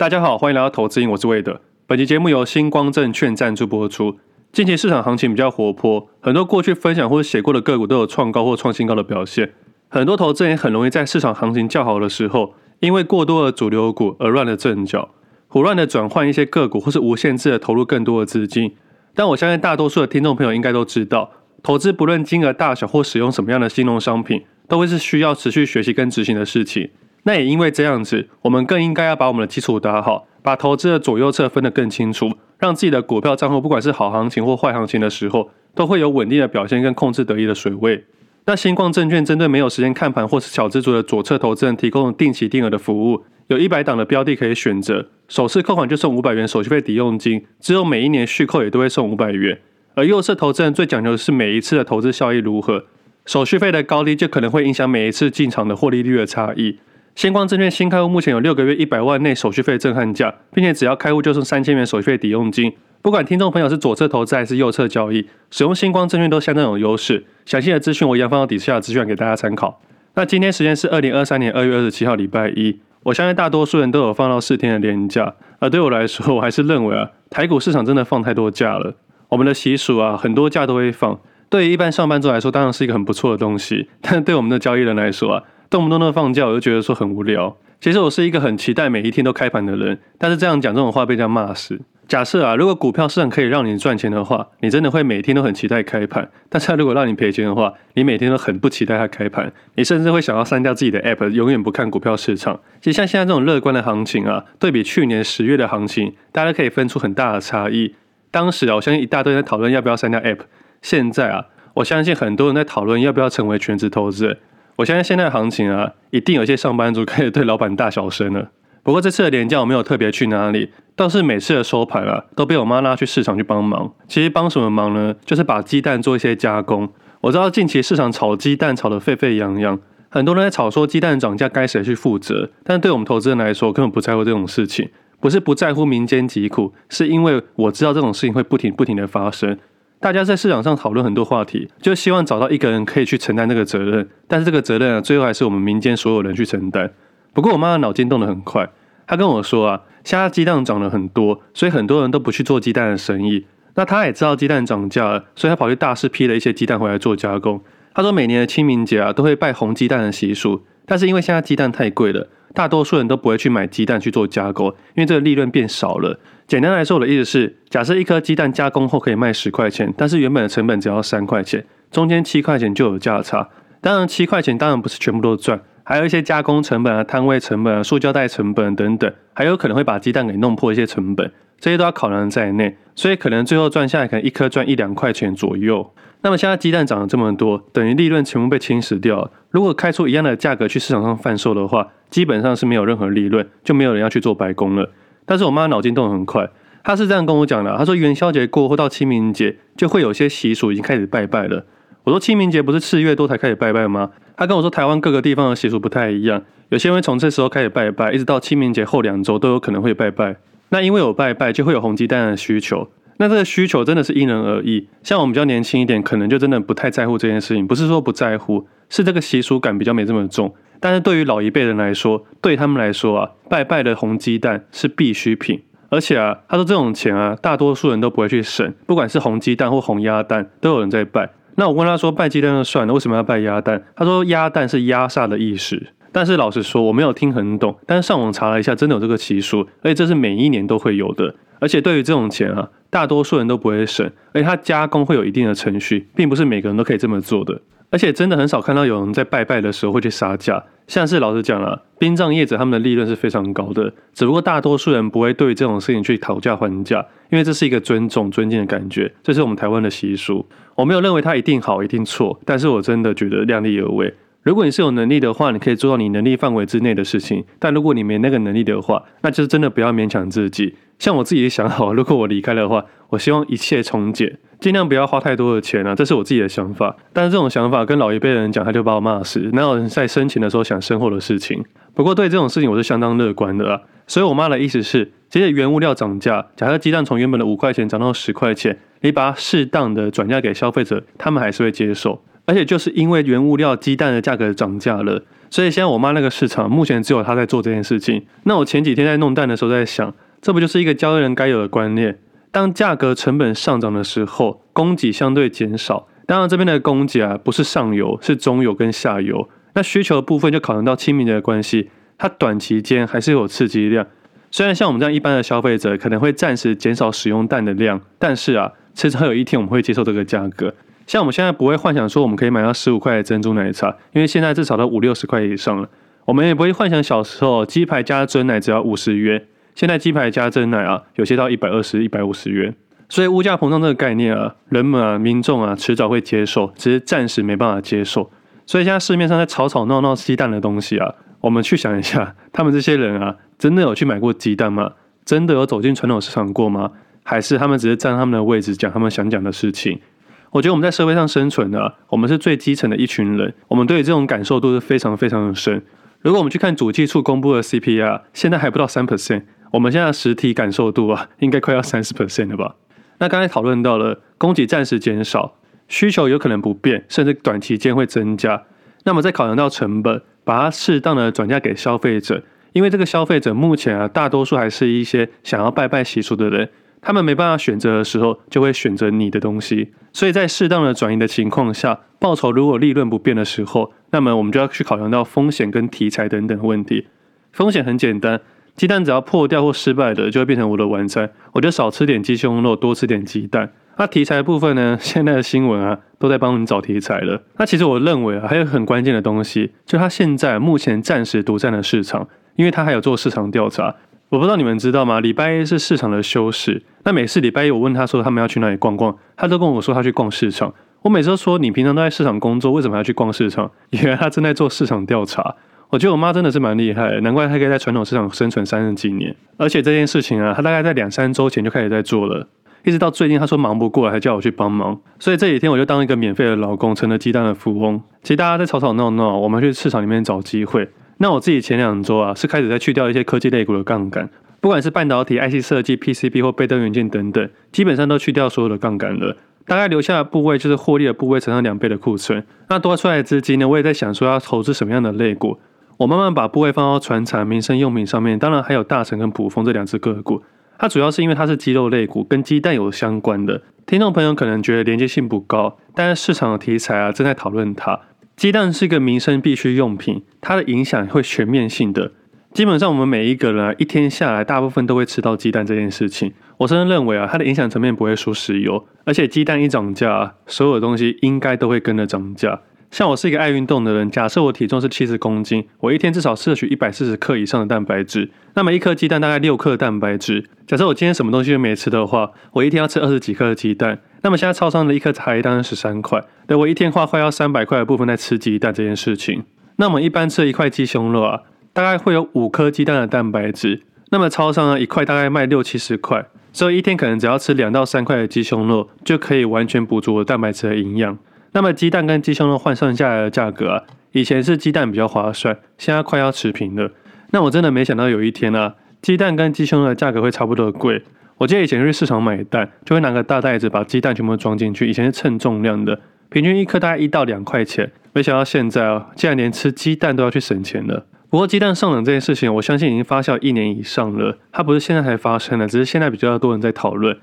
大家好，欢迎来到投资瘾，我是魏德。本期节目由星光证券赞助播出。近期市场行情比较活泼，很多过去分享或者写过的个股都有创高或创新高的表现。很多投资人很容易在市场行情较好的时候，因为过多的主流股而乱了阵脚，胡乱的转换一些个股，或是无限制的投入更多的资金。但我相信大多数的听众朋友应该都知道，投资不论金额大小或使用什么样的金融商品，都会是需要持续学习跟执行的事情。那也因为这样子，我们更应该要把我们的基础打好，把投资的左右侧分得更清楚，让自己的股票账户不管是好行情或坏行情的时候，都会有稳定的表现跟控制得宜的水位。那新光证券针对没有时间看盘或是小资族的左侧投资人提供定期定额的服务，有一百档的标的可以选择，首次扣款就送五百元手续费抵用金，之后每一年续扣也都会送五百元。而右侧投资人最讲究的是每一次的投资效益如何，手续费的高低就可能会影响每一次进场的获利率的差异。星光证券新开户目前有六个月一百万内手续费震撼价，并且只要开户就送三千元手续费抵用金。不管听众朋友是左侧投资还是右侧交易，使用星光证券都相当有优势。详细的资讯我一样放到底下的资讯给大家参考。那今天时间是二零二三年二月二十七号礼拜一，我相信大多数人都有放到四天的连假，而对我来说，我还是认为啊，台股市场真的放太多假了。我们的习俗啊，很多假都会放，对于一般上班族来说，当然是一个很不错的东西，但对我们的交易人来说啊。动不动的放假，我就觉得说很无聊。其实我是一个很期待每一天都开盘的人，但是这样讲这种话被人家骂死。假设啊，如果股票市场可以让你赚钱的话，你真的会每天都很期待开盘。但是它如果让你赔钱的话，你每天都很不期待它开盘，你甚至会想要删掉自己的 App，永远不看股票市场。其实像现在这种乐观的行情啊，对比去年十月的行情，大家可以分出很大的差异。当时啊，我相信一大堆人在讨论要不要删掉 App。现在啊，我相信很多人在讨论要不要成为全职投资人。我相信现在行情啊，一定有些上班族开始对老板大小声了。不过这次的年假我没有特别去哪里，倒是每次的收盘啊，都被我妈拉去市场去帮忙。其实帮什么忙呢？就是把鸡蛋做一些加工。我知道近期市场炒鸡蛋炒得沸沸扬扬，很多人在炒说鸡蛋涨价该谁去负责。但对我们投资人来说，根本不在乎这种事情，不是不在乎民间疾苦，是因为我知道这种事情会不停不停的发生。大家在市场上讨论很多话题，就希望找到一个人可以去承担这个责任，但是这个责任啊，最后还是我们民间所有人去承担。不过我妈的脑筋动得很快，她跟我说啊，现在鸡蛋涨了很多，所以很多人都不去做鸡蛋的生意。那她也知道鸡蛋涨价了，所以她跑去大市批了一些鸡蛋回来做加工。她说每年的清明节啊，都会拜红鸡蛋的习俗，但是因为现在鸡蛋太贵了，大多数人都不会去买鸡蛋去做加工，因为这个利润变少了。简单来说，我的意思是，假设一颗鸡蛋加工后可以卖十块钱，但是原本的成本只要三块钱，中间七块钱就有价差。当然，七块钱当然不是全部都赚，还有一些加工成本啊、摊位成本啊、塑胶袋成本等等，还有可能会把鸡蛋给弄破一些成本，这些都要考量在内。所以可能最后赚下来，可能一颗赚一两块钱左右。那么现在鸡蛋涨了这么多，等于利润全部被侵蚀掉了。如果开出一样的价格去市场上贩售的话，基本上是没有任何利润，就没有人要去做白工了。但是我妈脑筋动得很快，她是这样跟我讲的：她说元宵节过后到清明节就会有些习俗已经开始拜拜了。我说清明节不是四月多才开始拜拜吗？她跟我说台湾各个地方的习俗不太一样，有些人会从这时候开始拜拜，一直到清明节后两周都有可能会拜拜。那因为有拜拜，就会有红鸡蛋的需求。那这个需求真的是因人而异，像我们比较年轻一点，可能就真的不太在乎这件事情。不是说不在乎，是这个习俗感比较没这么重。但是对于老一辈人来说，对他们来说啊，拜拜的红鸡蛋是必需品。而且啊，他说这种钱啊，大多数人都不会去省，不管是红鸡蛋或红鸭蛋，都有人在拜。那我问他说，拜鸡蛋就算了，为什么要拜鸭蛋？他说鸭蛋是压煞的意思。但是老实说，我没有听很懂。但是上网查了一下，真的有这个习俗，而且这是每一年都会有的。而且对于这种钱啊，大多数人都不会省，而且它加工会有一定的程序，并不是每个人都可以这么做的。而且真的很少看到有人在拜拜的时候会去杀价，像是老实讲了，殡葬业者他们的利润是非常高的，只不过大多数人不会对这种事情去讨价还价，因为这是一个尊重、尊敬的感觉，这是我们台湾的习俗。我没有认为它一定好、一定错，但是我真的觉得量力而为。如果你是有能力的话，你可以做到你能力范围之内的事情，但如果你没那个能力的话，那就是真的不要勉强自己。像我自己也想好，如果我离开的话，我希望一切从简。尽量不要花太多的钱啊，这是我自己的想法。但是这种想法跟老一辈的人讲，他就把我骂死。哪有人在生前的时候想身后的事情？不过对这种事情我是相当乐观的啊。所以我妈的意思是，其实原物料涨价，假设鸡蛋从原本的五块钱涨到十块钱，你把它适当的转嫁给消费者，他们还是会接受。而且就是因为原物料鸡蛋的价格涨价了，所以现在我妈那个市场目前只有她在做这件事情。那我前几天在弄蛋的时候在想，这不就是一个交易人该有的观念？当价格成本上涨的时候，供给相对减少。当然这边的供给啊，不是上游，是中游跟下游。那需求的部分就考量到清明节的关系，它短期间还是有刺激量。虽然像我们这样一般的消费者可能会暂时减少使用蛋的量，但是啊，迟早有一天我们会接受这个价格。像我们现在不会幻想说我们可以买到十五块的珍珠奶茶，因为现在至少都五六十块以上了。我们也不会幻想小时候鸡排加珍奶只要五十元，现在鸡排加珍奶啊，有些到一百二十、一百五十元。所以物价膨胀这个概念啊，人们啊、民众啊，迟早会接受，只是暂时没办法接受。所以现在市面上在吵吵闹闹鸡蛋的东西啊，我们去想一下，他们这些人啊，真的有去买过鸡蛋吗？真的有走进传统市场过吗？还是他们只是站他们的位置讲他们想讲的事情？我觉得我们在社会上生存啊，我们是最基层的一群人，我们对于这种感受度是非常非常的深。如果我们去看主计处公布的 CPI，现在还不到三 percent，我们现在实体感受度啊，应该快要三十 percent 了吧？那刚才讨论到了供给暂时减少。需求有可能不变，甚至短期间会增加。那么再考量到成本，把它适当的转嫁给消费者，因为这个消费者目前啊，大多数还是一些想要拜拜习俗的人，他们没办法选择的时候，就会选择你的东西。所以在适当的转移的情况下，报酬如果利润不变的时候，那么我们就要去考量到风险跟题材等等的问题。风险很简单，鸡蛋只要破掉或失败的，就会变成我的晚餐，我就少吃点鸡胸肉，多吃点鸡蛋。那题材部分呢？现在的新闻啊，都在帮你找题材了。那其实我认为啊，还有很关键的东西，就它现在目前暂时独占的市场，因为它还有做市场调查。我不知道你们知道吗？礼拜一是市场的休市。那每次礼拜一我问他说他们要去哪里逛逛，他都跟我说他去逛市场。我每次都说你平常都在市场工作，为什么要去逛市场？原来他正在做市场调查。我觉得我妈真的是蛮厉害，难怪她可以在传统市场生存三十几年。而且这件事情啊，她大概在两三周前就开始在做了。一直到最近，他说忙不过来，还叫我去帮忙，所以这几天我就当一个免费的老公，成了鸡蛋的富翁。其实大家在吵吵闹闹，我们去市场里面找机会。那我自己前两周啊，是开始在去掉一些科技类股的杠杆，不管是半导体、IC 设计、PCB 或被动元件等等，基本上都去掉所有的杠杆了。大概留下的部位就是获利的部位乘上两倍的库存。那多出来的资金呢，我也在想说要投资什么样的类股。我慢慢把部位放到传产、民生用品上面，当然还有大成跟卜蜂这两只个股。它主要是因为它是鸡肉类股，跟鸡蛋有相关的。听众朋友可能觉得连接性不高，但是市场的题材啊正在讨论它。鸡蛋是一个民生必需用品，它的影响会全面性的。基本上我们每一个人啊，一天下来大部分都会吃到鸡蛋这件事情。我甚至认为啊，它的影响层面不会输石油，而且鸡蛋一涨价，所有东西应该都会跟着涨价。像我是一个爱运动的人，假设我体重是七十公斤，我一天至少摄取一百四十克以上的蛋白质，那么一颗鸡蛋大概六克蛋白质。假设我今天什么东西都没吃的话，我一天要吃二十几颗的鸡蛋。那么现在超商的一颗茶叶蛋十三块，对，我一天花快要三百块的部分在吃鸡蛋这件事情。那我们一般吃一块鸡胸肉啊，大概会有五颗鸡蛋的蛋白质。那么超商呢，一块大概卖六七十块，所以一天可能只要吃两到三块的鸡胸肉，就可以完全补足我蛋白质的营养。那么鸡蛋跟鸡胸肉换算下来的价格啊，以前是鸡蛋比较划算，现在快要持平了。那我真的没想到有一天啊，鸡蛋跟鸡胸肉的价格会差不多贵。我记得以前去市场买蛋，就会拿个大袋子把鸡蛋全部装进去，以前是称重量的，平均一颗大概一到两块钱。没想到现在啊，竟然连吃鸡蛋都要去省钱了。不过鸡蛋上涨这件事情，我相信已经发酵一年以上了，它不是现在才发生的，只是现在比较多人在讨论。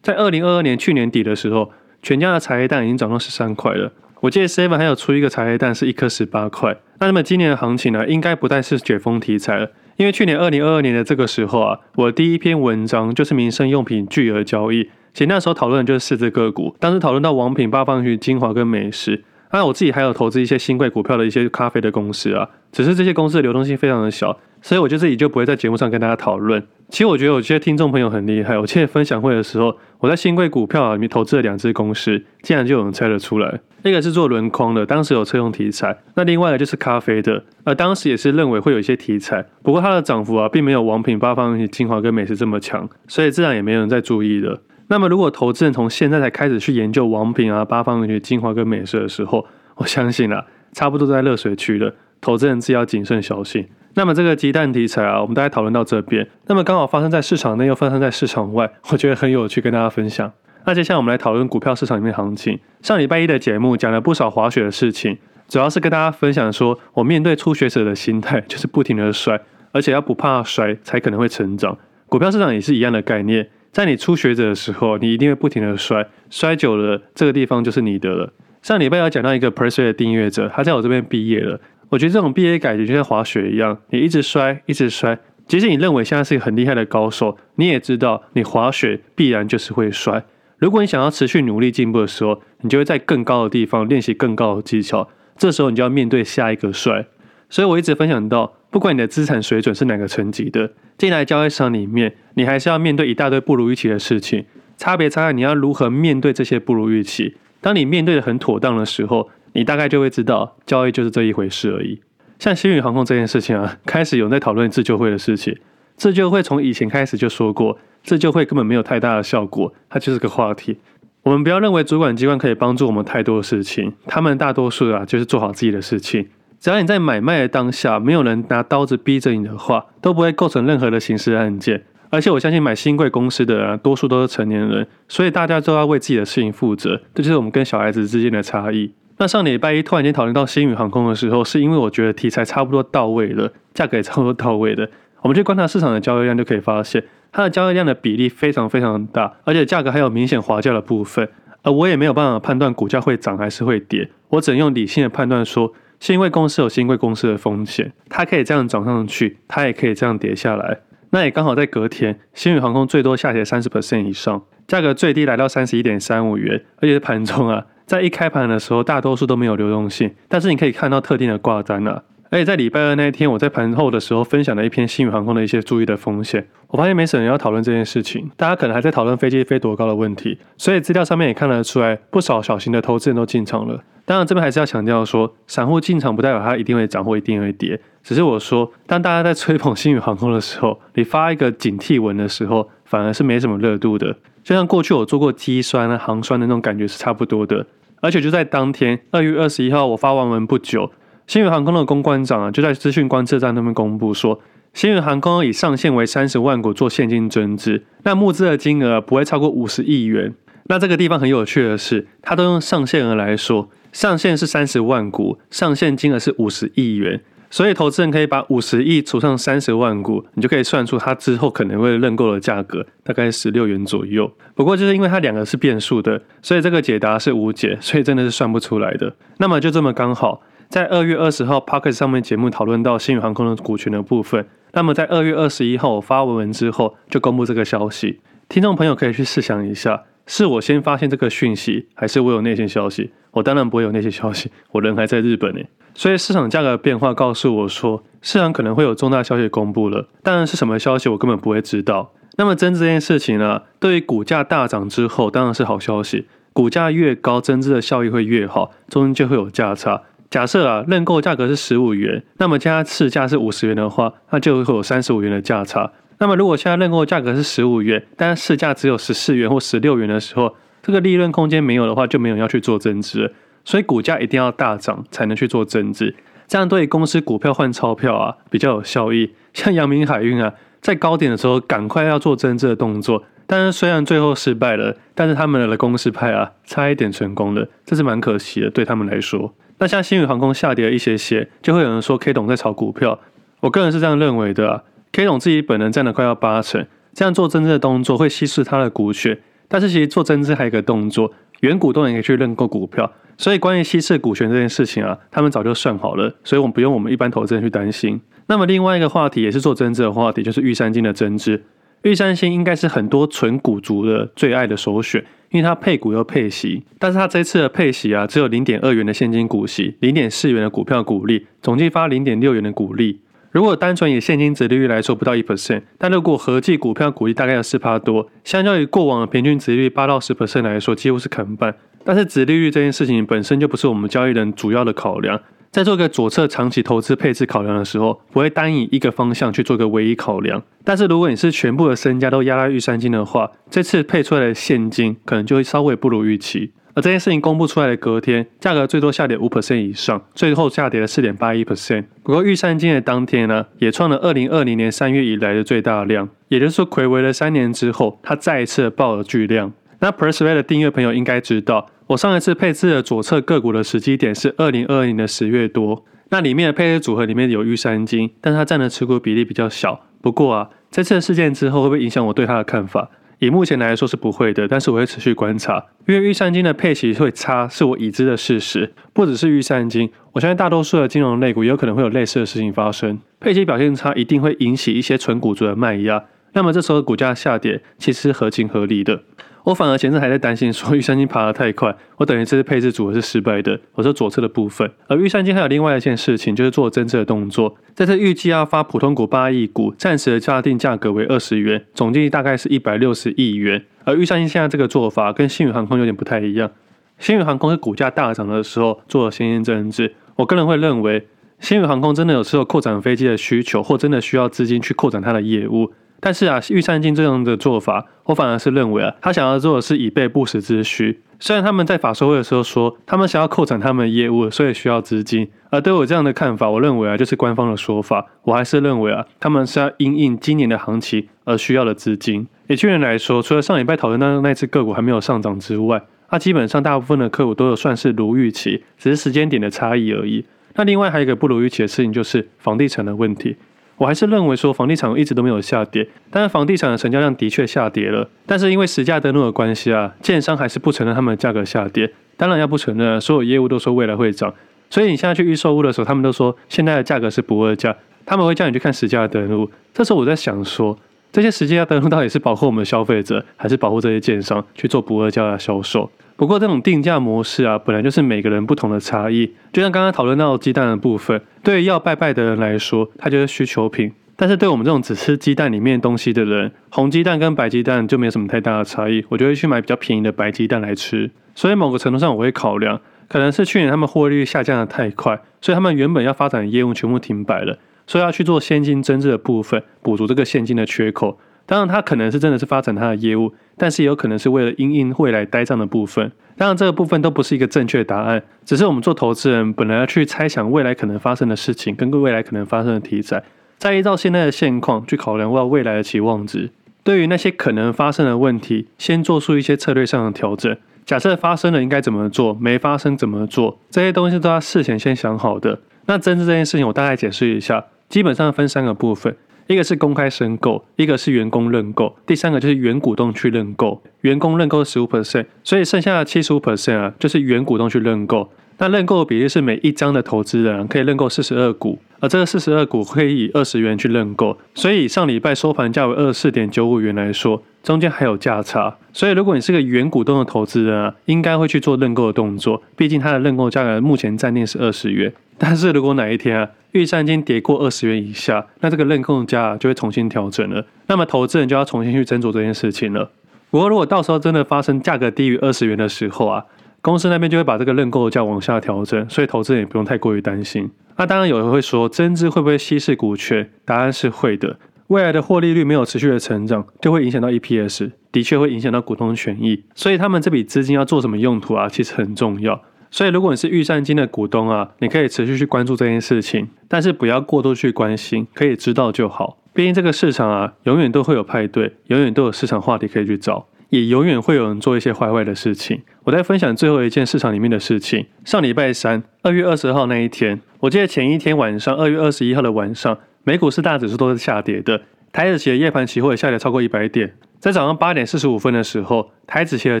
在二零二二年去年底的时候。全家的茶叶蛋已经涨到十三块了。我记得 Seven 还有出一个茶叶蛋是一颗十八块。那那么今年的行情呢，应该不再是解封题材了，因为去年二零二二年的这个时候啊，我第一篇文章就是民生用品巨额交易，其实那时候讨论的就是四只个股，当时讨论到王品、八方云、精华跟美食。那我自己还有投资一些新贵股票的一些咖啡的公司啊，只是这些公司的流动性非常的小，所以我就自己就不会在节目上跟大家讨论。其实我觉得有些听众朋友很厉害。我记得分享会的时候，我在新贵股票里面投资了两只公司，竟然就有人猜得出来。一个是做轮框的，当时有车用题材；那另外一个就是咖啡的，而当时也是认为会有一些题材。不过它的涨幅啊，并没有王品、八方云、精华跟美食这么强，所以自然也没有人在注意了。那么如果投资人从现在才开始去研究王品啊、八方云、精华跟美食的时候，我相信啊，差不多在热水区了。投资人自己要谨慎小心。那么这个鸡蛋题材啊，我们大概讨论到这边。那么刚好发生在市场内，又发生在市场外，我觉得很有趣，跟大家分享。那接下来我们来讨论股票市场里面行情。上礼拜一的节目讲了不少滑雪的事情，主要是跟大家分享说，我面对初学者的心态就是不停的摔，而且要不怕摔才可能会成长。股票市场也是一样的概念，在你初学者的时候，你一定会不停的摔，摔久了这个地方就是你的了。上礼拜有讲到一个 p e r s u a 的订阅者，他在我这边毕业了。我觉得这种毕业感觉就像滑雪一样，你一直摔，一直摔。即使你认为现在是一个很厉害的高手，你也知道你滑雪必然就是会摔。如果你想要持续努力进步的时候，你就会在更高的地方练习更高的技巧。这时候你就要面对下一个摔。所以我一直分享到，不管你的资产水准是哪个层级的，进来交易市场里面，你还是要面对一大堆不如预期的事情。差别差在你要如何面对这些不如预期。当你面对的很妥当的时候，你大概就会知道，交易就是这一回事而已。像星宇航空这件事情啊，开始有人在讨论自救会的事情。自救会从以前开始就说过，自救会根本没有太大的效果，它就是个话题。我们不要认为主管机关可以帮助我们太多的事情，他们大多数啊就是做好自己的事情。只要你在买卖的当下，没有人拿刀子逼着你的话，都不会构成任何的刑事案件。而且我相信买新贵公司的人啊，多数都是成年人，所以大家都要为自己的事情负责。这就是我们跟小孩子之间的差异。那上礼拜一突然间讨论到新宇航空的时候，是因为我觉得题材差不多到位了，价格也差不多到位了。我们去观察市场的交易量，就可以发现它的交易量的比例非常非常大，而且价格还有明显滑价的部分。而我也没有办法判断股价会涨还是会跌，我只能用理性的判断说，新贵公司有新贵公司的风险，它可以这样涨上去，它也可以这样跌下来。那也刚好在隔天，新宇航空最多下跌三十 percent 以上，价格最低来到三十一点三五元，而且盘中啊，在一开盘的时候，大多数都没有流动性，但是你可以看到特定的挂单啊。而且在礼拜二那一天，我在盘后的时候分享了一篇新宇航空的一些注意的风险。我发现没什么人要讨论这件事情，大家可能还在讨论飞机飞多高的问题，所以资料上面也看得出来，不少小型的投资人都进场了。当然，这边还是要强调说，散户进场不代表它一定会涨或一定会跌，只是我说，当大家在吹捧新宇航空的时候，你发一个警惕文的时候，反而是没什么热度的。就像过去我做过机酸啊、航酸的那种感觉是差不多的。而且就在当天，二月二十一号，我发完文不久。新宇航空的公关长啊，就在资讯观测站那边公布说，新宇航空以上限为三十万股做现金增资，那募资的金额不会超过五十亿元。那这个地方很有趣的是，他都用上限额来说，上限是三十万股，上限金额是五十亿元，所以投资人可以把五十亿除上三十万股，你就可以算出他之后可能会认购的价格，大概十六元左右。不过就是因为它两个是变数的，所以这个解答是无解，所以真的是算不出来的。那么就这么刚好。在二月二十号 p o c k e t 上面节目讨论到新宇航空的股权的部分，那么在二月二十一号我发文文之后就公布这个消息，听众朋友可以去试想一下，是我先发现这个讯息，还是我有内线消息？我当然不会有内线消息，我人还在日本呢。所以市场价格的变化告诉我说，市场可能会有重大消息公布了，当然是什么消息我根本不会知道。那么增资这件事情呢，对于股价大涨之后当然是好消息，股价越高，增资的效益会越好，中间就会有价差。假设啊，认购价格是十五元，那么加市价是五十元的话，那就会有三十五元的价差。那么如果现在认购价格是十五元，但市价只有十四元或十六元的时候，这个利润空间没有的话，就没有要去做增资。所以股价一定要大涨才能去做增资，这样对公司股票换钞票啊比较有效益。像阳明海运啊，在高点的时候赶快要做增资的动作，但是虽然最后失败了，但是他们的公司派啊差一点成功了，这是蛮可惜的，对他们来说。那像新宇航空下跌了一些些，就会有人说 K 董在炒股票。我个人是这样认为的啊，K 总自己本人占了快要八成，这样做增资的动作会稀释他的股权。但是其实做增资还有一个动作，原股东也可以去认购股票。所以关于稀释股权这件事情啊，他们早就算好了，所以我们不用我们一般投资人去担心。那么另外一个话题也是做增资的话题，就是玉山金的增资。玉山金应该是很多纯股族的最爱的首选。因为它配股又配息，但是它这次的配息啊，只有零点二元的现金股息，零点四元的股票股利，总计发零点六元的股利。如果单纯以现金殖利率来说，不到一 percent，但如果合计股票股利大概有四趴多，相较于过往的平均殖利率八到十 percent 来说，几乎是砍半。但是殖利率这件事情本身就不是我们交易人主要的考量。在做个左侧长期投资配置考量的时候，不会单以一个方向去做个唯一考量。但是如果你是全部的身家都压在预算金的话，这次配出来的现金可能就会稍微不如预期。而这件事情公布出来的隔天，价格最多下跌五 percent 以上，最后下跌了四点八一 percent。不过玉山金的当天呢，也创了二零二零年三月以来的最大量，也就是说，睽违了三年之后，它再一次爆了巨量。那 Persuade 的订阅朋友应该知道，我上一次配置的左侧个股的时机点是二零二二年的十月多，那里面的配置组合里面有玉山金，但是它占的持股比例比较小。不过啊，这次的事件之后会不会影响我对它的看法？以目前来说是不会的，但是我会持续观察，因为预算金的配息会差是我已知的事实，不只是预算金，我相信大多数的金融类股也有可能会有类似的事情发生，配息表现差一定会引起一些纯股族的卖压，那么这时候股价下跌其实合情合理的。我反而前阵还在担心说玉山金爬得太快，我等于这次配置组合是失败的。我说左侧的部分，而玉山金还有另外一件事情，就是做增资的动作。这次预计要发普通股八亿股，暂时的价定价格为二十元，总计大概是一百六十亿元。而玉山金现在这个做法跟新宇航空有点不太一样。新宇航空是股价大涨的时候做了先行增资，我个人会认为新宇航空真的有时候扩展飞机的需求，或真的需要资金去扩展它的业务。但是啊，御膳金这样的做法，我反而是认为啊，他想要做的是以备不时之需。虽然他们在法说会的时候说，他们想要扩展他们的业务，所以需要资金。而对我这样的看法，我认为啊，就是官方的说法。我还是认为啊，他们是要因应今年的行情而需要的资金。以去年来说，除了上礼拜讨论到那次个股还没有上涨之外，那基本上大部分的个股都有算是如预期，只是时间点的差异而已。那另外还有一个不如预期的事情，就是房地产的问题。我还是认为说房地产一直都没有下跌，但是房地产的成交量的确下跌了。但是因为实价登录的关系啊，建商还是不承认他们的价格下跌。当然要不承认，所有业务都说未来会涨。所以你现在去预售屋的时候，他们都说现在的价格是不二价，他们会叫你去看实价登录。这时候我在想说，这些实价登录到底是保护我们消费者，还是保护这些建商去做不二价的销售？不过这种定价模式啊，本来就是每个人不同的差异。就像刚刚讨论到鸡蛋的部分，对于要拜拜的人来说，它就是需求品；但是对我们这种只吃鸡蛋里面东西的人，红鸡蛋跟白鸡蛋就没有什么太大的差异。我就会去买比较便宜的白鸡蛋来吃。所以某个程度上，我会考量，可能是去年他们获利率下降的太快，所以他们原本要发展的业务全部停摆了，所以要去做现金增资的部分，补足这个现金的缺口。当然，他可能是真的是发展他的业务，但是也有可能是为了因应未来呆账的部分。当然，这个部分都不是一个正确答案，只是我们做投资人本来要去猜想未来可能发生的事情，跟未来可能发生的题材，再依照现在的现况去考量未来的期望值。对于那些可能发生的问题，先做出一些策略上的调整。假设发生了应该怎么做，没发生怎么做，这些东西都要事前先想好的。那增资这件事情，我大概解释一下，基本上分三个部分。一个是公开申购，一个是员工认购，第三个就是原股东去认购。员工认购十五 percent，所以剩下的七十五 percent 啊，就是原股东去认购。那认购的比例是每一张的投资人可以认购四十二股，而这个四十二股可以以二十元去认购。所以上礼拜收盘价为二十四点九五元来说，中间还有价差。所以如果你是个原股东的投资人啊，应该会去做认购的动作，毕竟它的认购价格目前暂定是二十元。但是如果哪一天啊，玉山金跌过二十元以下，那这个认购价就会重新调整了。那么投资人就要重新去斟酌这件事情了。不过如果到时候真的发生价格低于二十元的时候啊，公司那边就会把这个认购价往下调整，所以投资人也不用太过于担心。那当然有人会说，增资会不会稀释股权？答案是会的。未来的获利率没有持续的成长，就会影响到 EPS，的确会影响到股东权益。所以他们这笔资金要做什么用途啊？其实很重要。所以，如果你是玉山金的股东啊，你可以持续去关注这件事情，但是不要过度去关心，可以知道就好。毕竟这个市场啊，永远都会有派对，永远都有市场话题可以去找，也永远会有人做一些坏坏的事情。我在分享最后一件市场里面的事情。上礼拜三，二月二十号那一天，我记得前一天晚上，二月二十一号的晚上，美股四大指数都是下跌的，台指期的夜盘期货也下跌超过一百点。在早上八点四十五分的时候，台指期的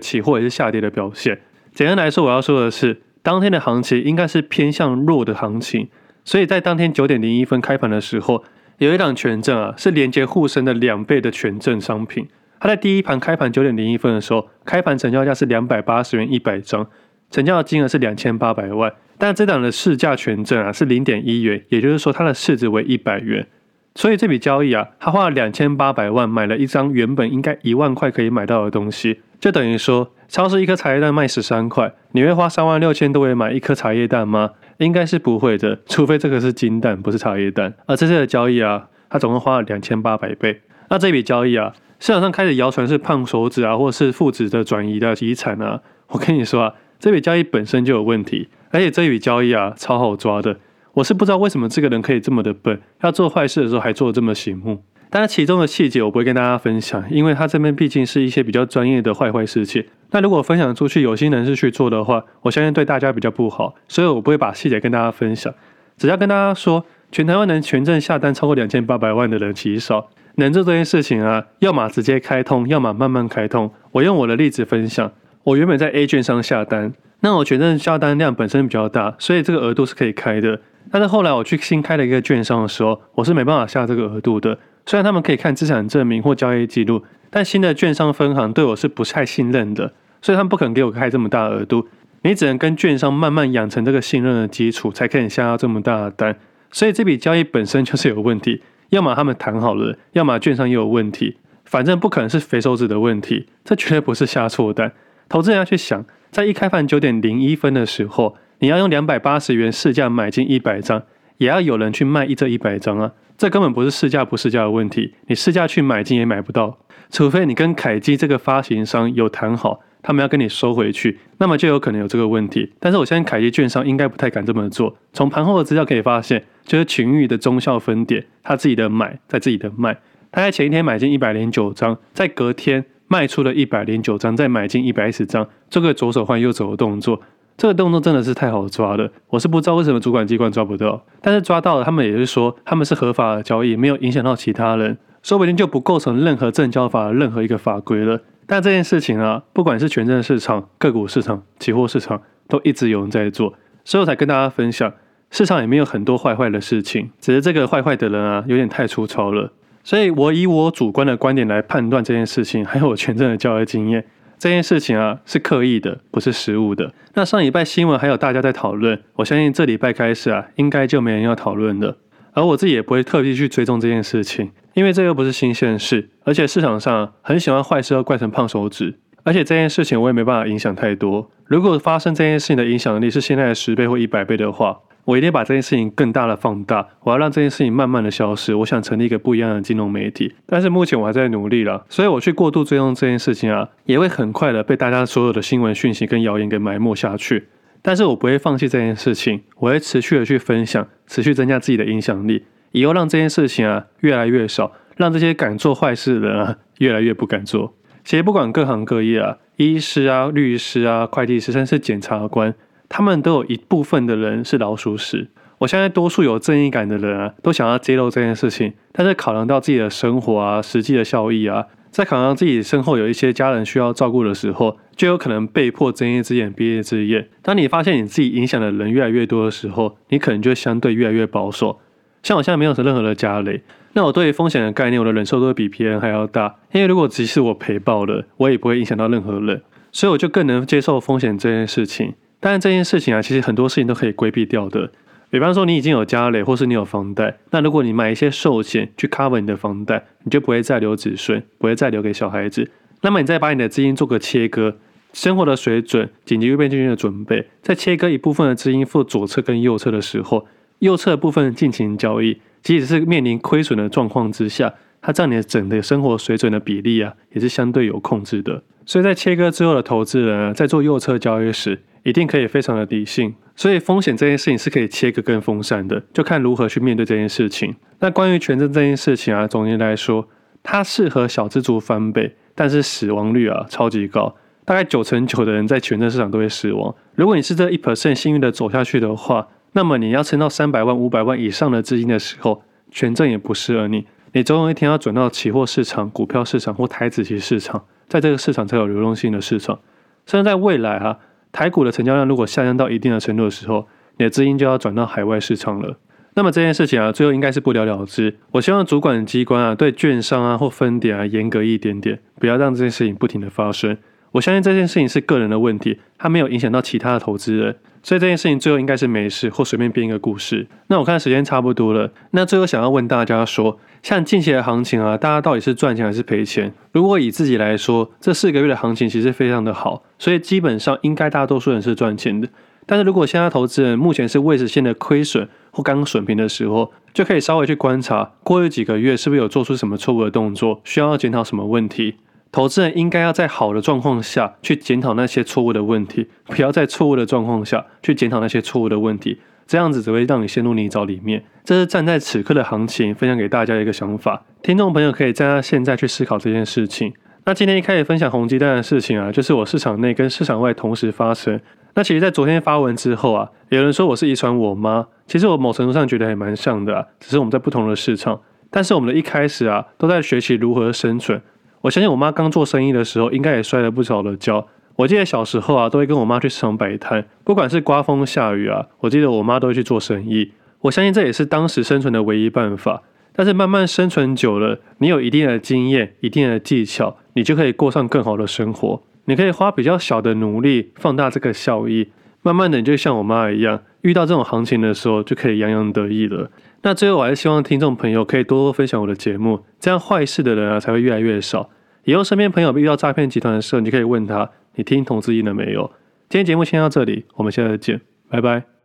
期货也是下跌的表现。简单来说，我要说的是。当天的行情应该是偏向弱的行情，所以在当天九点零一分开盘的时候，有一档权证啊，是连接沪深的两倍的权证商品。它在第一盘开盘九点零一分的时候，开盘成交价是两百八十元一百张，成交的金额是两千八百万。但这档的市价权证啊是零点一元，也就是说它的市值为一百元。所以这笔交易啊，他花了两千八百万买了一张原本应该一万块可以买到的东西，就等于说。超市一颗茶叶蛋卖十三块，你会花三万六千多元买一颗茶叶蛋吗？应该是不会的，除非这个是金蛋，不是茶叶蛋。而这次的交易啊，他总共花了两千八百倍。那这笔交易啊，市场上开始谣传是胖手指啊，或是父子的转移的遗产啊。我跟你说啊，这笔交易本身就有问题，而且这笔交易啊，超好抓的。我是不知道为什么这个人可以这么的笨，要做坏事的时候还做得这么醒目。但是其中的细节我不会跟大家分享，因为它这边毕竟是一些比较专业的坏坏事情。那如果分享出去，有心人士去做的话，我相信对大家比较不好，所以我不会把细节跟大家分享。只要跟大家说，全台湾能权证下单超过两千八百万的人极少，能做这件事情啊，要么直接开通，要么慢慢开通。我用我的例子分享，我原本在 A 券商下单，那我全证下单量本身比较大，所以这个额度是可以开的。但是后来我去新开了一个券商的时候，我是没办法下这个额度的。虽然他们可以看资产证明或交易记录，但新的券商分行对我是不太信任的，所以他们不肯给我开这么大额度。你只能跟券商慢慢养成这个信任的基础，才可以下到这么大的单。所以这笔交易本身就是有问题，要么他们谈好了，要么券商也有问题，反正不可能是肥手指的问题，这绝对不是下错单。投资人要去想，在一开盘九点零一分的时候，你要用两百八十元市价买进一百张，也要有人去卖一这一百张啊，这根本不是市价不市价的问题，你市价去买进也买不到，除非你跟凯基这个发行商有谈好。他们要跟你收回去，那么就有可能有这个问题。但是我相信凯基券商应该不太敢这么做。从盘后的资料可以发现，就是群益的中效分点，他自己的买，在自己的卖。他在前一天买进一百零九张，在隔天卖出了一百零九张，再买进一百一十张，这个左手换右手的动作，这个动作真的是太好抓了。我是不知道为什么主管机关抓不到，但是抓到了，他们也是说他们是合法的交易，没有影响到其他人，说不定就不构成任何证交法的任何一个法规了。但这件事情啊，不管是权证市场、个股市场、期货市场，都一直有人在做，所以我才跟大家分享，市场里面有很多坏坏的事情，只是这个坏坏的人啊，有点太粗糙了。所以我以我主观的观点来判断这件事情，还有我权证的交易经验，这件事情啊是刻意的，不是失误的。那上礼拜新闻还有大家在讨论，我相信这礼拜开始啊，应该就没人要讨论了。而我自己也不会特地去追踪这件事情，因为这又不是新鲜事，而且市场上很喜欢坏事要怪成胖手指，而且这件事情我也没办法影响太多。如果发生这件事情的影响力是现在的十倍或一百倍的话，我一定把这件事情更大的放大，我要让这件事情慢慢的消失。我想成立一个不一样的金融媒体，但是目前我还在努力了，所以我去过度追踪这件事情啊，也会很快的被大家所有的新闻讯息跟谣言给埋没下去。但是我不会放弃这件事情，我会持续的去分享，持续增加自己的影响力，以后让这件事情啊越来越少，让这些敢做坏事的人啊越来越不敢做。其实不管各行各业啊，医师啊、律师啊、会计师，甚至是检察官，他们都有一部分的人是老鼠屎。我相信多数有正义感的人啊，都想要揭露这件事情，但是考量到自己的生活啊、实际的效益啊。在考量自己身后有一些家人需要照顾的时候，就有可能被迫睁一只眼闭一只眼。当你发现你自己影响的人越来越多的时候，你可能就相对越来越保守。像我现在没有任何的家累，那我对于风险的概念，我的忍受都会比别人还要大。因为如果即使我赔爆了，我也不会影响到任何人，所以我就更能接受风险这件事情。当然，这件事情啊，其实很多事情都可以规避掉的。比方说，你已经有家累，或是你有房贷，那如果你买一些寿险去 cover 你的房贷，你就不会再留子孙，不会再留给小孩子。那么你再把你的资金做个切割，生活的水准、紧急预备金的准备，在切割一部分的资金付左侧跟右侧的时候，右侧部分进行交易，即使是面临亏损的状况之下，它占你的整个生活水准的比例啊，也是相对有控制的。所以在切割之后的投资人啊，在做右侧交易时，一定可以非常的理性。所以风险这件事情是可以切割跟分散的，就看如何去面对这件事情。那关于权证这件事情啊，总结来说，它适合小资族翻倍，但是死亡率啊超级高，大概九成九的人在权证市场都会死亡。如果你是这一 percent 幸运的走下去的话，那么你要撑到三百万、五百万以上的资金的时候，权证也不适合你。你总有一天要转到期货市场、股票市场或台子期市场，在这个市场才有流动性的市场。甚至在未来啊。台股的成交量如果下降到一定的程度的时候，你的资金就要转到海外市场了。那么这件事情啊，最后应该是不了了之。我希望主管机关啊，对券商啊或分点啊严格一点点，不要让这件事情不停的发生。我相信这件事情是个人的问题，它没有影响到其他的投资人，所以这件事情最后应该是没事，或随便编一个故事。那我看时间差不多了，那最后想要问大家说，像近期的行情啊，大家到底是赚钱还是赔钱？如果以自己来说，这四个月的行情其实非常的好，所以基本上应该大多数人是赚钱的。但是如果现在投资人目前是未实现的亏损或刚损平的时候，就可以稍微去观察过去几个月是不是有做出什么错误的动作，需要检讨什么问题。投资人应该要在好的状况下去检讨那些错误的问题，不要在错误的状况下去检讨那些错误的问题。这样子只会让你陷入泥沼里面。这是站在此刻的行情分享给大家一个想法，听众朋友可以站在现在去思考这件事情。那今天一开始分享红鸡蛋的事情啊，就是我市场内跟市场外同时发生。那其实，在昨天发文之后啊，有人说我是遗传我妈，其实我某程度上觉得还蛮像的，只是我们在不同的市场。但是我们的一开始啊，都在学习如何生存。我相信我妈刚做生意的时候，应该也摔了不少的跤。我记得小时候啊，都会跟我妈去市场摆摊，不管是刮风下雨啊，我记得我妈都会去做生意。我相信这也是当时生存的唯一办法，但是慢慢生存久了，你有一定的经验、一定的技巧，你就可以过上更好的生活。你可以花比较小的努力放大这个效益，慢慢的你就像我妈一样，遇到这种行情的时候就可以洋洋得意了。那最后我还是希望听众朋友可以多多分享我的节目，这样坏事的人啊才会越来越少。以后身边朋友遇到诈骗集团的时候，你就可以问他：你听同志音了没有？今天节目先到这里，我们下次见，拜拜。